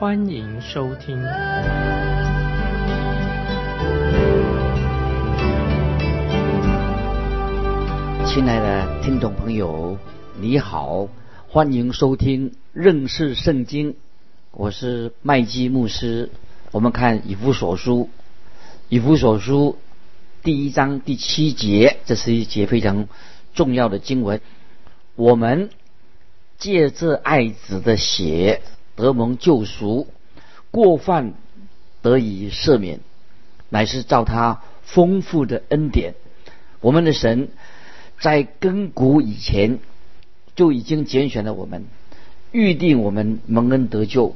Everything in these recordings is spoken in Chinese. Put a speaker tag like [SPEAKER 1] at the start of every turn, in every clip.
[SPEAKER 1] 欢迎收听。
[SPEAKER 2] 亲爱的听众朋友，你好，欢迎收听认识圣经。我是麦基牧师。我们看以弗所书，以弗所书第一章第七节，这是一节非常重要的经文。我们借着爱子的血得蒙救赎，过犯得以赦免，乃是照他丰富的恩典。我们的神在亘古以前就已经拣选了我们，预定我们蒙恩得救，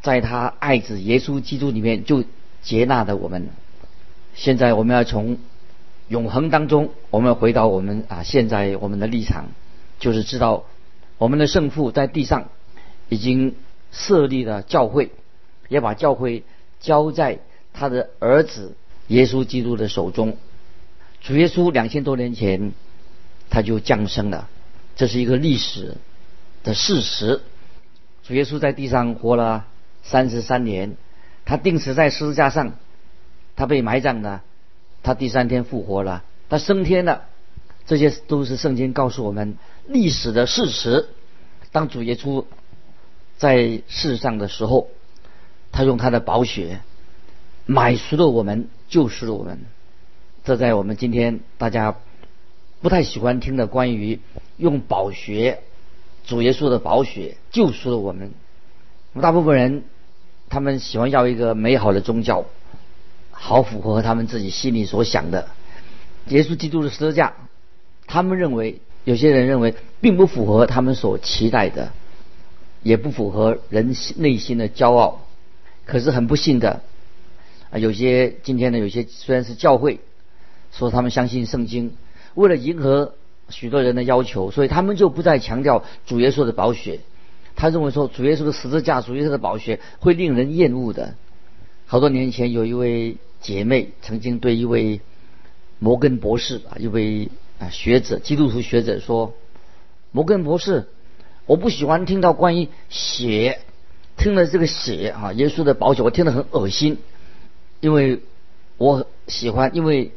[SPEAKER 2] 在他爱子耶稣基督里面就接纳了我们。现在我们要从永恒当中，我们回到我们啊，现在我们的立场，就是知道我们的圣父在地上已经设立了教会，也把教会交在他的儿子耶稣基督的手中。主耶稣两千多年前他就降生了，这是一个历史的事实。主耶稣在地上活了三十三年，他钉死在十字架上。他被埋葬了，他第三天复活了，他升天了，这些都是圣经告诉我们历史的事实。当主耶稣在世上的时候，他用他的宝血买赎了我们，救赎了我们。这在我们今天大家不太喜欢听的关于用宝血，主耶稣的宝血救赎了我们。我们大部分人他们喜欢要一个美好的宗教。好符合他们自己心里所想的，耶稣基督的十字架，他们认为有些人认为并不符合他们所期待的，也不符合人内心的骄傲。可是很不幸的，啊，有些今天呢，有些虽然是教会说他们相信圣经，为了迎合许多人的要求，所以他们就不再强调主耶稣的宝血。他认为说主耶稣的十字架、主耶稣的宝血会令人厌恶的。好多年前有一位。姐妹曾经对一位摩根博士啊，一位啊学者，基督徒学者说：“摩根博士，我不喜欢听到关于血，听了这个血啊，耶稣的宝血，我听得很恶心，因为我喜欢，因为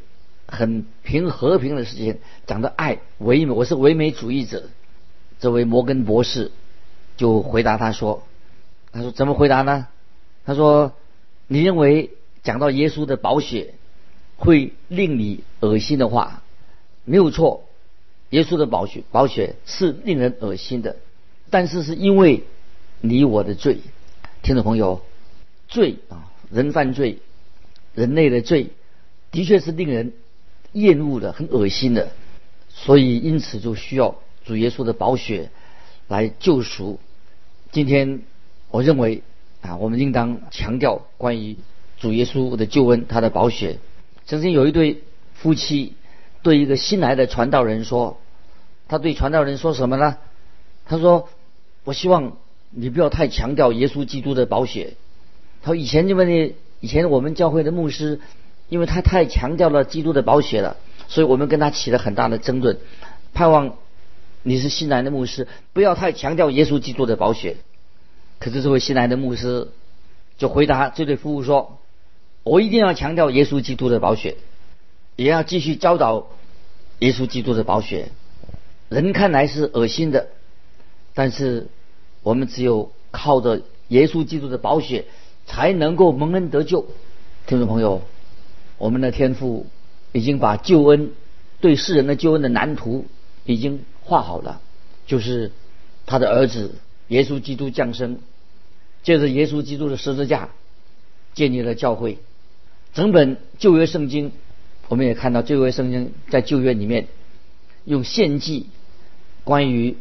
[SPEAKER 2] 很平和平的事情，讲的爱唯美，我是唯美主义者。”这位摩根博士就回答他说：“他说怎么回答呢？他说你认为？”讲到耶稣的宝血会令你恶心的话，没有错。耶稣的宝血，宝血是令人恶心的，但是是因为你我的罪，听众朋友，罪啊，人犯罪，人类的罪，的确是令人厌恶的，很恶心的。所以因此就需要主耶稣的宝血来救赎。今天我认为啊，我们应当强调关于。主耶稣的救恩，他的宝血。曾经有一对夫妻对一个新来的传道人说：“他对传道人说什么呢？他说：‘我希望你不要太强调耶稣基督的宝血。’他说：‘以前因为呢以前我们教会的牧师，因为他太强调了基督的宝血了，所以我们跟他起了很大的争论。盼望你是新来的牧师，不要太强调耶稣基督的宝血。’可是这位新来的牧师就回答这对夫妇说。”我一定要强调耶稣基督的宝血，也要继续教导耶稣基督的宝血。人看来是恶心的，但是我们只有靠着耶稣基督的宝血，才能够蒙恩得救。听众朋友，我们的天父已经把救恩对世人的救恩的蓝图已经画好了，就是他的儿子耶稣基督降生，借着耶稣基督的十字架建立了教会。整本旧约圣经，我们也看到旧约圣经在旧约里面用献祭，关于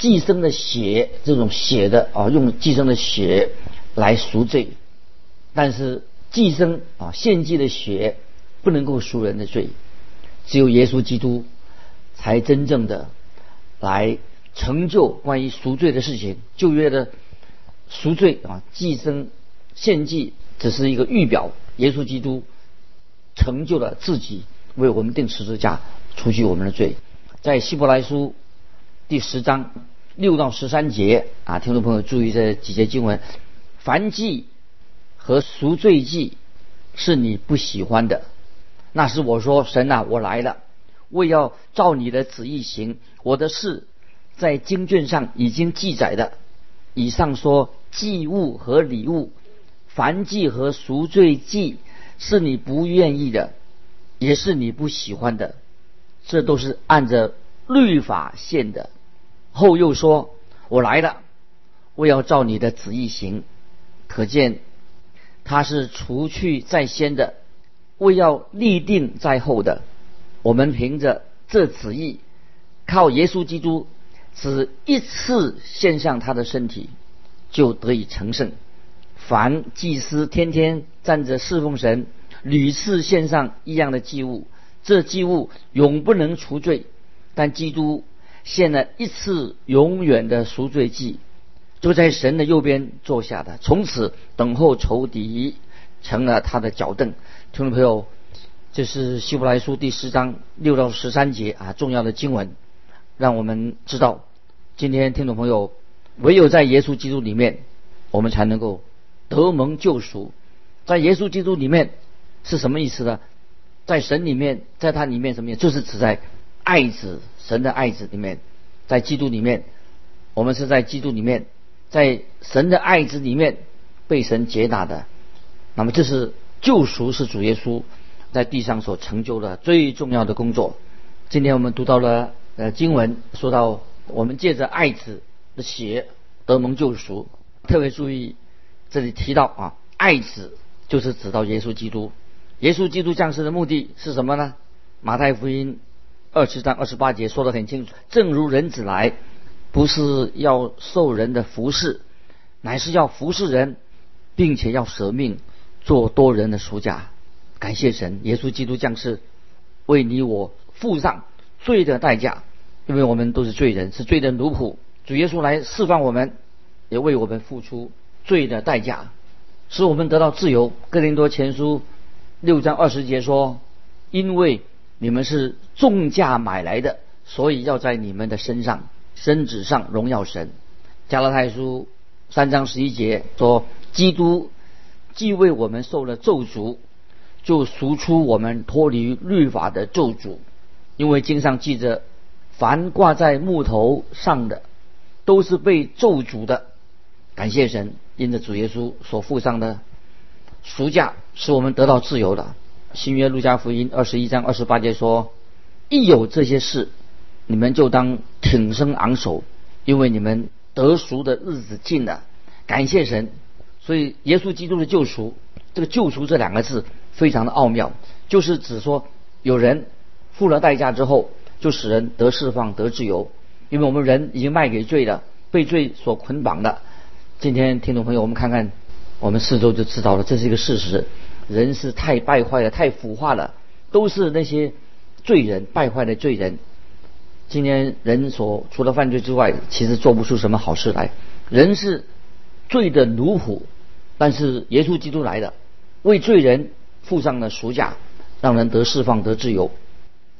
[SPEAKER 2] 寄生的血这种血的啊，用寄生的血来赎罪。但是寄生啊献祭的血不能够赎人的罪，只有耶稣基督才真正的来成就关于赎罪的事情。旧约的赎罪啊，寄生献祭只是一个预表，耶稣基督成就了自己为我们定十字架，除去我们的罪。在希伯来书第十章六到十三节啊，听众朋友注意这几节经文，凡祭和赎罪祭是你不喜欢的，那是我说神啊，我来了，为要照你的旨意行。我的事在经卷上已经记载的。以上说祭物和礼物，凡祭和赎罪祭是你不愿意的，也是你不喜欢的。这都是按着律法献的。后又说：“我来了，我要照你的旨意行。”可见他是除去在先的，为要立定在后的。我们凭着这旨意，靠耶稣基督，只一次献上他的身体，就得以成圣。凡祭司天天站着侍奉神，屡次献上一样的祭物。这祭物永不能除罪，但基督献了一次永远的赎罪祭，就在神的右边坐下的，从此等候仇敌，成了他的脚凳。听众朋友，这是希伯来书第十章六到十三节啊，重要的经文，让我们知道，今天听众朋友，唯有在耶稣基督里面，我们才能够得蒙救赎。在耶稣基督里面是什么意思呢？在神里面，在他里面什么？就是指在爱子神的爱子里面，在基督里面，我们是在基督里面，在神的爱子里面被神接纳的。那么，这是救赎，是主耶稣在地上所成就的最重要的工作。今天我们读到了呃经文，说到我们借着爱子的血得蒙救赎。特别注意这里提到啊，爱子就是指到耶稣基督。耶稣基督降世的目的是什么呢？马太福音二十章二十八节说得很清楚：正如人子来，不是要受人的服侍，乃是要服侍人，并且要舍命做多人的赎价。感谢神，耶稣基督降世，为你我付上罪的代价，因为我们都是罪人，是罪的奴仆。主耶稣来释放我们，也为我们付出罪的代价，使我们得到自由。哥林多前书。六章二十节说：“因为你们是重价买来的，所以要在你们的身上、身子上荣耀神。”加拉太书三章十一节说：“基督既为我们受了咒诅，就赎出我们脱离律法的咒诅。因为经上记着，凡挂在木头上的，都是被咒诅的。感谢神，因着主耶稣所付上的。”赎价使我们得到自由的。新约路加福音二十一章二十八节说：“一有这些事，你们就当挺身昂首，因为你们得赎的日子近了。”感谢神。所以耶稣基督的救赎，这个“救赎”这两个字非常的奥妙，就是指说有人付了代价之后，就使人得释放、得自由。因为我们人已经卖给罪了，被罪所捆绑的。今天听众朋友，我们看看。我们四周就知道了，这是一个事实。人是太败坏了，太腐化了，都是那些罪人，败坏的罪人。今天人所除了犯罪之外，其实做不出什么好事来。人是罪的奴仆，但是耶稣基督来的，为罪人付上了赎价，让人得释放得自由。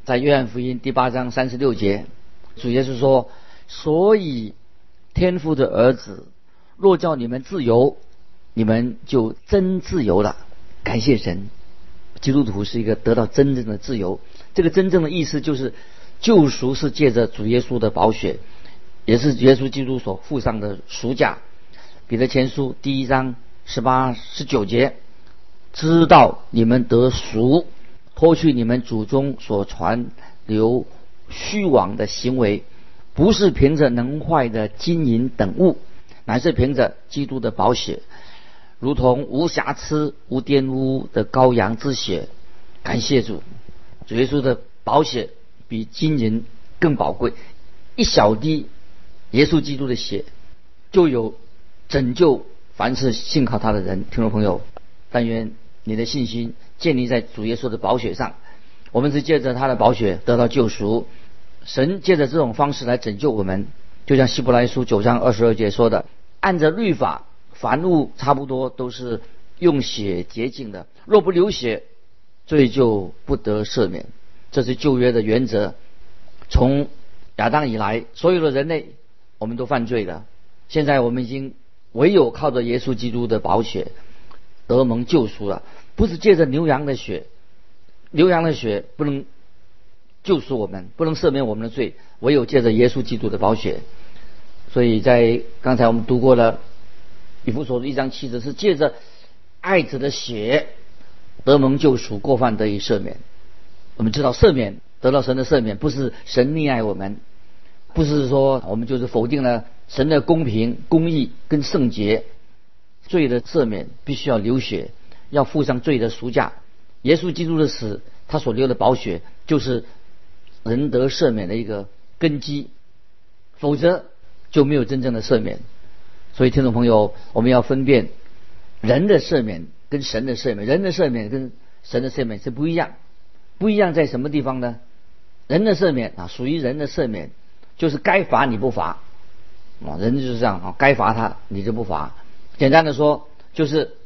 [SPEAKER 2] 在约翰福音第八章三十六节，主耶稣说：“所以天父的儿子若叫你们自由。”你们就真自由了，感谢神。基督徒是一个得到真正的自由。这个真正的意思就是，救赎是借着主耶稣的宝血，也是耶稣基督所付上的赎价。彼得前书第一章十八、十九节，知道你们得赎，脱去你们祖宗所传流虚妄的行为，不是凭着能坏的金银等物，乃是凭着基督的宝血。如同无瑕疵、无玷污的羔羊之血，感谢主，主耶稣的宝血比金银更宝贵。一小滴耶稣基督的血，就有拯救凡是信靠他的人。听众朋友，但愿你的信心建立在主耶稣的宝血上。我们是借着他的宝血得到救赎。神借着这种方式来拯救我们，就像希伯来书九章二十二节说的：“按着律法，凡物差不多都是用血洁净的，若不流血，罪就不得赦免。”这是旧约的原则。从亚当以来，所有的人类我们都犯罪了。现在我们已经唯有靠着耶稣基督的宝血得蒙救赎了，不是借着牛羊的血，牛羊的血不能。救赎我们，不能赦免我们的罪，唯有借着耶稣基督的宝血。所以在刚才我们读过了以弗所的一章七节，是借着爱子的血得蒙救赎，过犯得以赦免。我们知道赦免得到神的赦免，不是神溺爱我们，不是说我们就是否定了神的公平、公义跟圣洁。罪的赦免必须要流血，要付上罪的赎价。耶稣基督的死，他所流的宝血就是。人得赦免的一个根基，否则就没有真正的赦免。所以，听众朋友，我们要分辨人的赦免跟神的赦免。人的赦免跟神的赦免是不一样，不一样在什么地方呢？人的赦免啊，属于人的赦免，就是该罚你不罚啊，人就是这样啊，该罚他你就不罚。简单的说，就是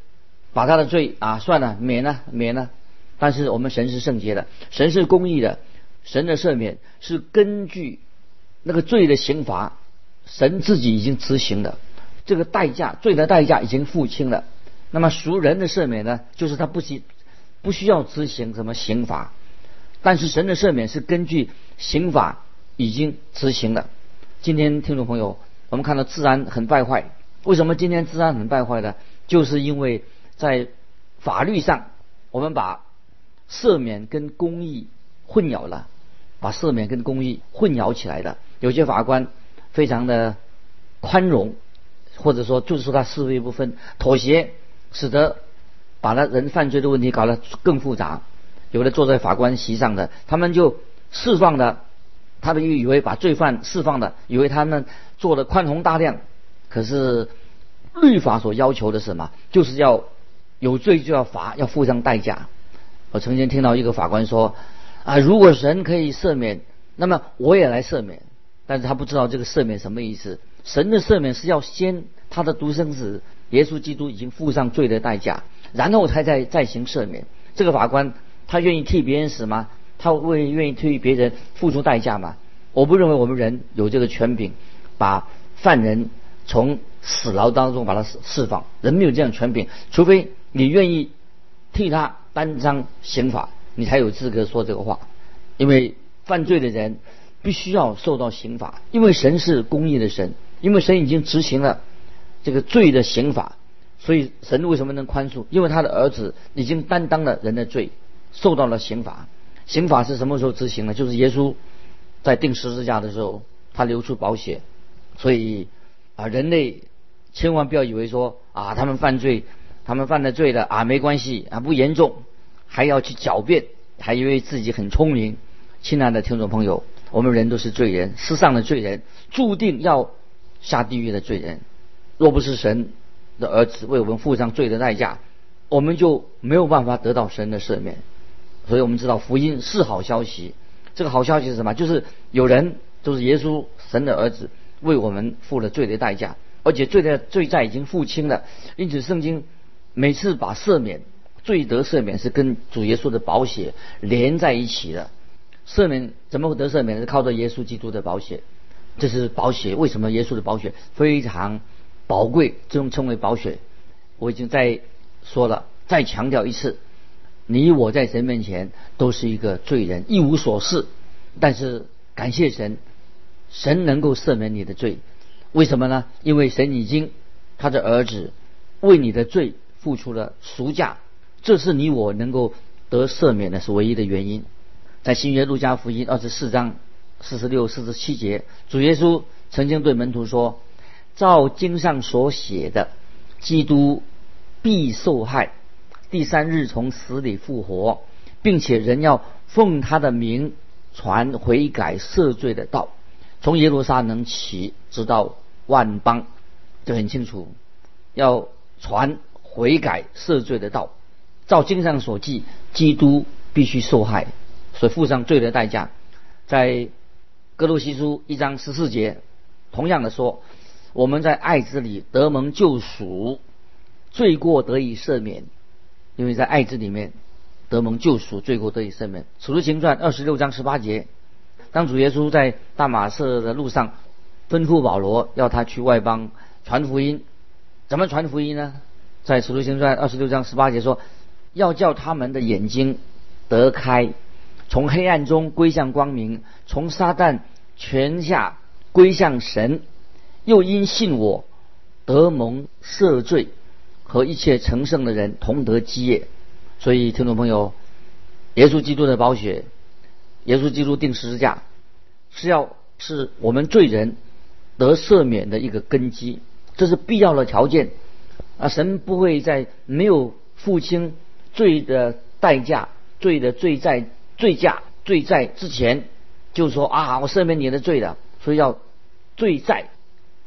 [SPEAKER 2] 把他的罪啊算了，免了，免了。但是我们神是圣洁的，神是公义的。神的赦免是根据那个罪的刑罚，神自己已经执行的，这个代价，罪的代价已经付清了。那么赎人的赦免呢，就是他不需不需要执行什么刑罚，但是神的赦免是根据刑法已经执行了。今天听众朋友，我们看到自然很败坏，为什么今天自然很败坏呢？就是因为在法律上，我们把赦免跟公义混淆了。把赦免跟公义混淆起来的，有些法官非常的宽容，或者说就是说他是非不分，妥协，使得把那人犯罪的问题搞得更复杂。有的坐在法官席上的，他们就释放的，他们以为把罪犯释放的，以为他们做的宽宏大量。可是律法所要求的是什么？就是要有罪就要罚，要付上代价。我曾经听到一个法官说。啊，如果神可以赦免，那么我也来赦免。但是他不知道这个赦免什么意思。神的赦免是要先他的独生子耶稣基督已经付上罪的代价，然后才再再行赦免。这个法官他愿意替别人死吗？他会愿意替别人付出代价吗？我不认为我们人有这个权柄，把犯人从死牢当中把他释释放。人没有这样权柄，除非你愿意替他担当刑罚。你才有资格说这个话，因为犯罪的人必须要受到刑罚，因为神是公义的神，因为神已经执行了这个罪的刑罚，所以神为什么能宽恕？因为他的儿子已经担当了人的罪，受到了刑罚。刑罚是什么时候执行呢？就是耶稣在钉十字架的时候，他流出宝血。所以啊，人类千万不要以为说啊，他们犯罪，他们犯了罪了啊，没关系啊，不严重。还要去狡辩，还以为自己很聪明。亲爱的听众朋友，我们人都是罪人，世上的罪人，注定要下地狱的罪人。若不是神的儿子为我们付上罪的代价，我们就没有办法得到神的赦免。所以我们知道福音是好消息。这个好消息是什么？就是有人，就是耶稣神的儿子为我们付了罪的代价，而且罪的罪债已经付清了。因此，圣经每次把赦免。罪得赦免是跟主耶稣的宝血连在一起的，赦免怎么会得赦免？是靠着耶稣基督的宝血，这是宝血。为什么耶稣的宝血非常宝贵？这种称为宝血。我已经在说了，再强调一次：你我在神面前都是一个罪人，一无所事。但是感谢神，神能够赦免你的罪。为什么呢？因为神已经他的儿子为你的罪付出了赎价。这是你我能够得赦免的是唯一的原因。在新约路加福音二十四章四十六、四十七节，主耶稣曾经对门徒说：“照经上所写的，基督必受害，第三日从死里复活，并且人要奉他的名传悔改赦罪的道，从耶路撒冷起，直到万邦。”这很清楚，要传。悔改赦罪的道。照经上所记，基督必须受害，所付上罪的代价。在哥罗西书一章十四节，同样的说，我们在爱子里得蒙救赎，罪过得以赦免，因为在爱子里面得蒙救赎，罪过得以赦免。使徒行传二十六章十八节，当主耶稣在大马色的路上吩咐保罗要他去外邦传福音，怎么传福音呢？在使徒行传二十六章十八节说。要叫他们的眼睛得开，从黑暗中归向光明，从撒旦权下归向神，又因信我得蒙赦罪，和一切成圣的人同得基业。所以，听众朋友，耶稣基督的宝血，耶稣基督定十字架，是要是我们罪人得赦免的一个根基，这是必要的条件。啊，神不会在没有付清。罪的代价、罪的罪在、罪驾、罪在之前，就是说啊，我赦免你的罪了，所以要罪在、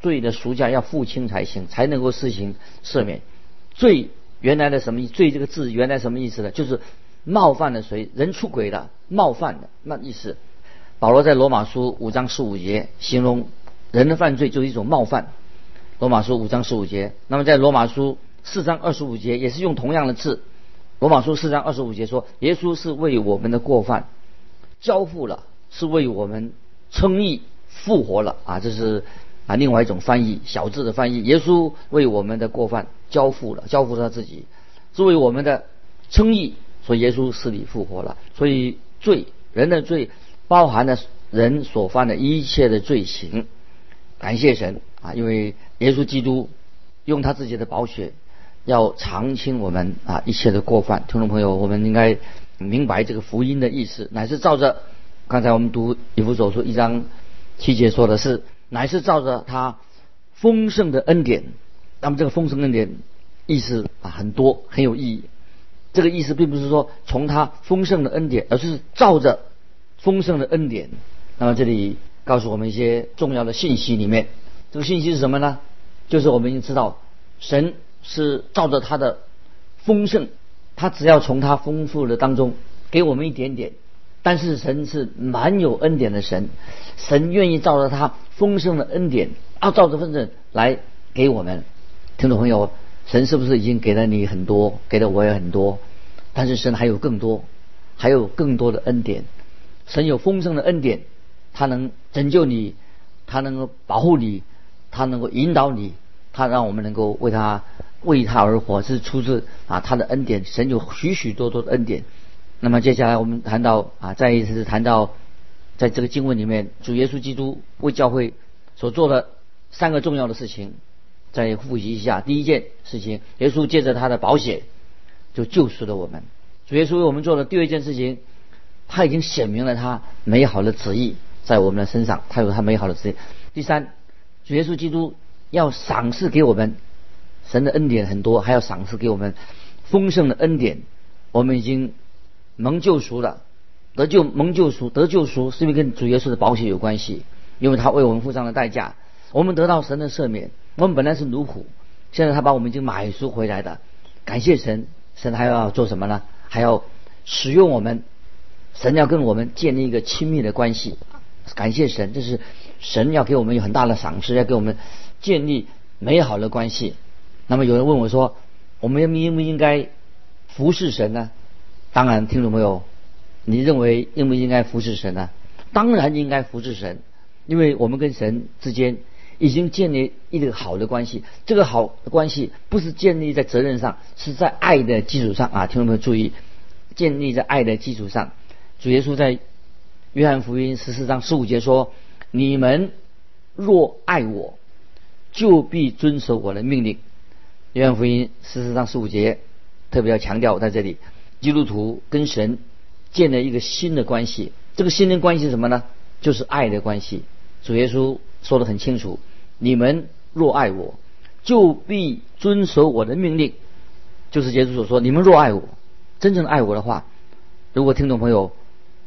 [SPEAKER 2] 罪的赎价要付清才行，才能够施行赦免。罪原来的什么？罪这个字原来什么意思呢？就是冒犯了谁？人出轨了，冒犯的那意思。保罗在罗马书五章十五节形容人的犯罪就是一种冒犯。罗马书五章十五节，那么在罗马书四章二十五节也是用同样的字。罗马书四章二十五节说：“耶稣是为我们的过犯交付了，是为我们称义复活了。”啊，这是啊另外一种翻译，小字的翻译。耶稣为我们的过犯交付了，交付他自己，是为我们的称义，所以耶稣死里复活了。所以罪人的罪包含了人所犯的一切的罪行。感谢神啊，因为耶稣基督用他自己的宝血。要偿清我们啊一切的过犯，听众朋友，我们应该明白这个福音的意思，乃是照着刚才我们读以弗所书一章七节说的是，乃是照着他丰盛的恩典。那么这个丰盛恩典意思啊很多很有意义。这个意思并不是说从他丰盛的恩典，而是照着丰盛的恩典。那么这里告诉我们一些重要的信息，里面这个信息是什么呢？就是我们已经知道神。是照着他的丰盛，他只要从他丰富的当中给我们一点点。但是神是蛮有恩典的神，神愿意照着他丰盛的恩典，啊，照着丰盛来给我们。听众朋友，神是不是已经给了你很多，给了我也很多？但是神还有更多，还有更多的恩典。神有丰盛的恩典，他能拯救你，他能够保护你，他能够引导你，他让我们能够为他。为他而活是出自啊他的恩典，神有许许多多的恩典。那么接下来我们谈到啊再一次谈到，在这个经文里面，主耶稣基督为教会所做的三个重要的事情，再复习一下。第一件事情，耶稣借着他的保险就救赎了我们。主耶稣为我们做的第二件事情，他已经显明了他美好的旨意在我们的身上，他有他美好的旨意。第三，主耶稣基督要赏赐给我们。神的恩典很多，还要赏赐给我们丰盛的恩典。我们已经蒙救赎了，得救蒙救赎得救赎，是因为跟主耶稣的保险有关系，因为他为我们付上了代价。我们得到神的赦免，我们本来是奴仆，现在他把我们已经买赎回来的，感谢神。神还要做什么呢？还要使用我们，神要跟我们建立一个亲密的关系。感谢神，这是神要给我们有很大的赏赐，要给我们建立美好的关系。那么有人问我说：“我们应不应该服侍神呢？”当然，听众朋友，你认为应不应该服侍神呢？当然应该服侍神，因为我们跟神之间已经建立一个好的关系。这个好的关系不是建立在责任上，是在爱的基础上啊！听众朋友注意，建立在爱的基础上。主耶稣在约翰福音十四章十五节说：“你们若爱我，就必遵守我的命令。”约翰福音十四章十五节特别要强调在这里，基督徒跟神建了一个新的关系。这个新的关系是什么呢？就是爱的关系。主耶稣说的很清楚：你们若爱我，就必遵守我的命令。就是耶稣所说：你们若爱我，真正爱我的话，如果听众朋友，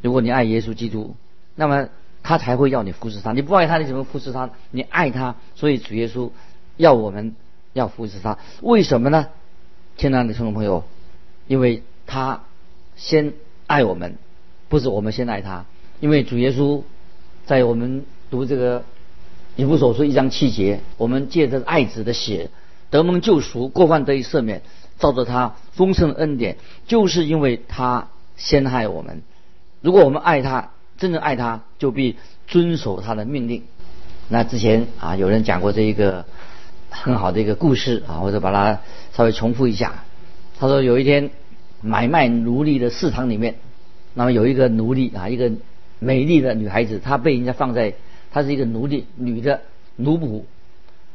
[SPEAKER 2] 如果你爱耶稣基督，那么他才会要你服侍他。你不爱他，你怎么服侍他？你爱他，所以主耶稣要我们。要服侍他，为什么呢？亲爱的听众朋友，因为他先爱我们，不是我们先爱他。因为主耶稣在我们读这个以弗所书一章七节，我们借着爱子的血得蒙救赎，过犯得以赦免，照着他丰盛的恩典，就是因为他先爱我们。如果我们爱他，真正爱他，就必遵守他的命令。那之前啊，有人讲过这一个很好的一个故事啊，我就把它稍微重复一下。他说有一天买卖奴隶的市场里面，那么有一个奴隶啊，一个。美丽的女孩子，她被人家放在，她是一个奴隶，女的奴仆，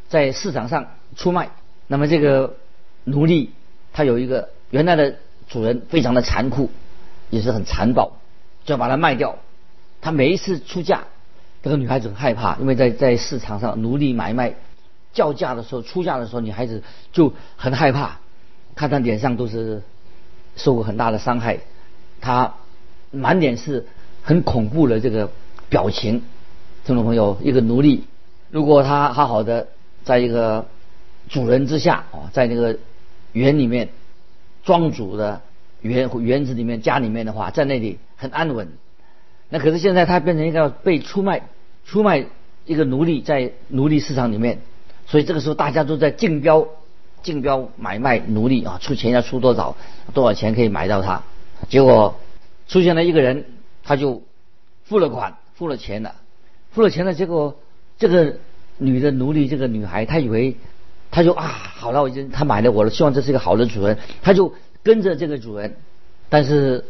[SPEAKER 2] 在市场上出卖。那么这个奴隶，他有一个原来的主人，非常的残酷，也是很残暴，就要把它卖掉。他每一次出价，这个女孩子很害怕，因为在在市场上奴隶买卖叫价的时候，出价的时候，女孩子就很害怕，看她脸上都是受过很大的伤害，她满脸是。很恐怖的这个表情，听众朋友，一个奴隶，如果他好好的在一个主人之下啊，在那个园里面庄主的园园子里面家里面的话，在那里很安稳。那可是现在他变成一个被出卖出卖一个奴隶，在奴隶市场里面，所以这个时候大家都在竞标竞标买卖奴隶啊，出钱要出多少多少钱可以买到他。结果出现了一个人。他就付了款，付了钱了，付了钱了。结果这个女的奴隶，这个女孩，她以为，她就啊，好了，我已经她买了我了，希望这是一个好的主人，她就跟着这个主人。但是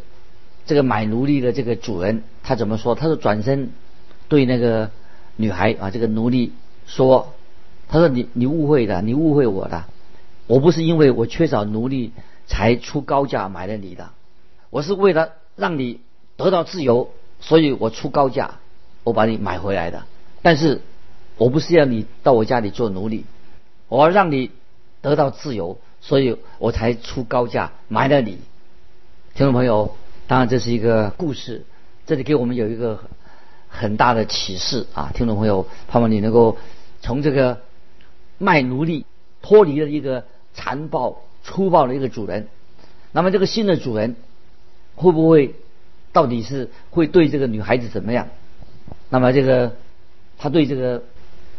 [SPEAKER 2] 这个买奴隶的这个主人，他怎么说？他说转身对那个女孩啊，这个奴隶说：“他说你你误会的，你误会我的，我不是因为我缺少奴隶才出高价买了你的，我是为了让你。”得到自由，所以我出高价，我把你买回来的。但是，我不是要你到我家里做奴隶，我要让你得到自由，所以我才出高价买了你。听众朋友，当然这是一个故事，这里给我们有一个很大的启示啊！听众朋友，盼望你能够从这个卖奴隶脱离了一个残暴粗暴的一个主人，那么这个新的主人会不会？到底是会对这个女孩子怎么样？那么这个他对这个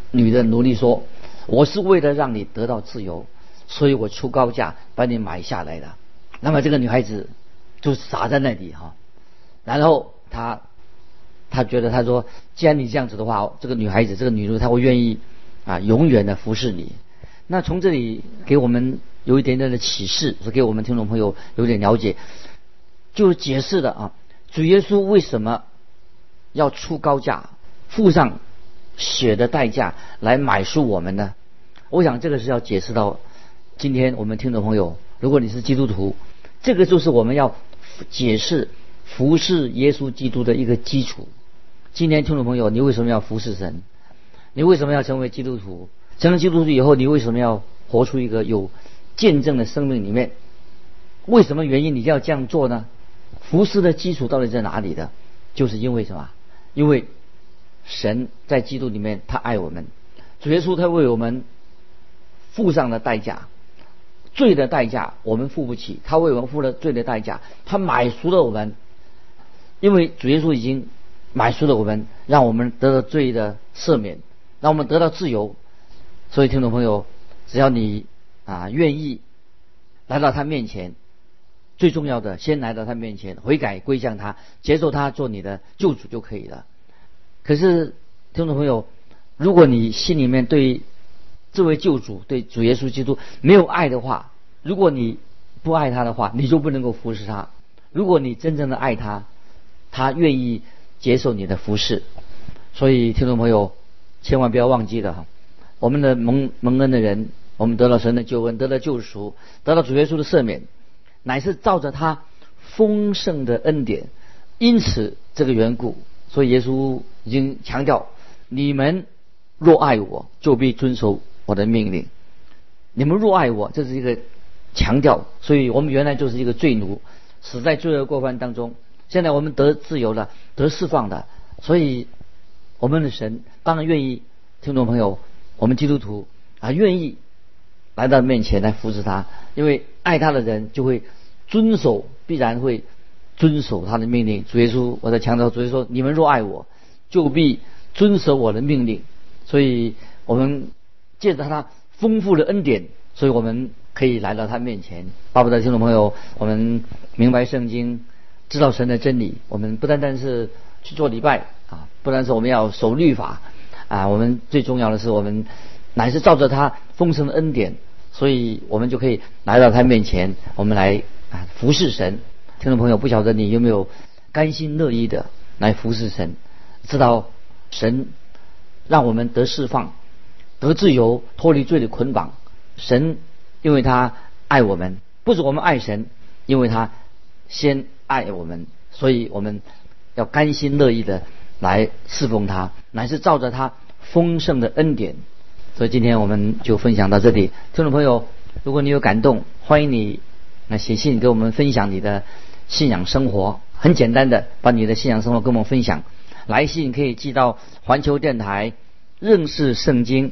[SPEAKER 2] 女的奴隶说：“我是为了让你得到自由，所以我出高价把你买下来的。”那么这个女孩子就撒在那里哈。然后他他觉得他说：“既然你这样子的话，这个女孩子这个女奴她会愿意啊永远的服侍你。”那从这里给我们有一点点的启示，是给我们听众朋友有点了解，就解释的啊。主耶稣为什么要出高价，付上血的代价来买赎我们呢？我想这个是要解释到今天我们听众朋友，如果你是基督徒，这个就是我们要解释服侍耶稣基督的一个基础。今天听众朋友，你为什么要服侍神？你为什么要成为基督徒？成了基督徒以后，你为什么要活出一个有见证的生命？里面为什么原因你就要这样做呢？服侍的基础到底在哪里的？就是因为什么？因为神在基督里面，他爱我们，主耶稣他为我们付上了代价，罪的代价我们付不起，他为我们付了罪的代价，他买赎了我们。因为主耶稣已经买赎了我们，让我们得到罪的赦免，让我们得到自由。所以听众朋友，只要你啊愿意来到他面前。最重要的，先来到他面前，悔改归向他，接受他做你的救主就可以了。可是，听众朋友，如果你心里面对这位救主、对主耶稣基督没有爱的话，如果你不爱他的话，你就不能够服侍他。如果你真正的爱他，他愿意接受你的服侍。所以，听众朋友，千万不要忘记了哈，我们的蒙蒙恩的人，我们得了神的救恩，得了救赎，得到主耶稣的赦免。乃是照着他丰盛的恩典，因此这个缘故，所以耶稣已经强调：你们若爱我，就必遵守我的命令。你们若爱我，这是一个强调。所以我们原来就是一个罪奴，死在罪恶过犯当中。现在我们得自由了，得释放的。所以我们的神当然愿意，听众朋友，我们基督徒啊，愿意来到面前来服侍他，因为爱他的人就会遵守，必然会遵守他的命令。主耶稣，我在强调，主耶稣：“你们若爱我，就必遵守我的命令。”所以，我们借着他丰富的恩典，所以我们可以来到他面前。巴不得听众朋友，我们明白圣经，知道神的真理。我们不单单是去做礼拜啊，不单是我们要守律法啊，我们最重要的是，我们乃是照着他丰盛的恩典。所以我们就可以来到他面前，我们来啊服侍神。听众朋友，不晓得你有没有甘心乐意的来服侍神？知道神让我们得释放、得自由、脱离罪的捆绑。神因为他爱我们，不是我们爱神，因为他先爱我们，所以我们要甘心乐意的来侍奉他，乃是照着他丰盛的恩典。所以今天我们就分享到这里，听众朋友，如果你有感动，欢迎你来写信给我们分享你的信仰生活。很简单的，把你的信仰生活跟我们分享。来信可以寄到环球电台认识圣经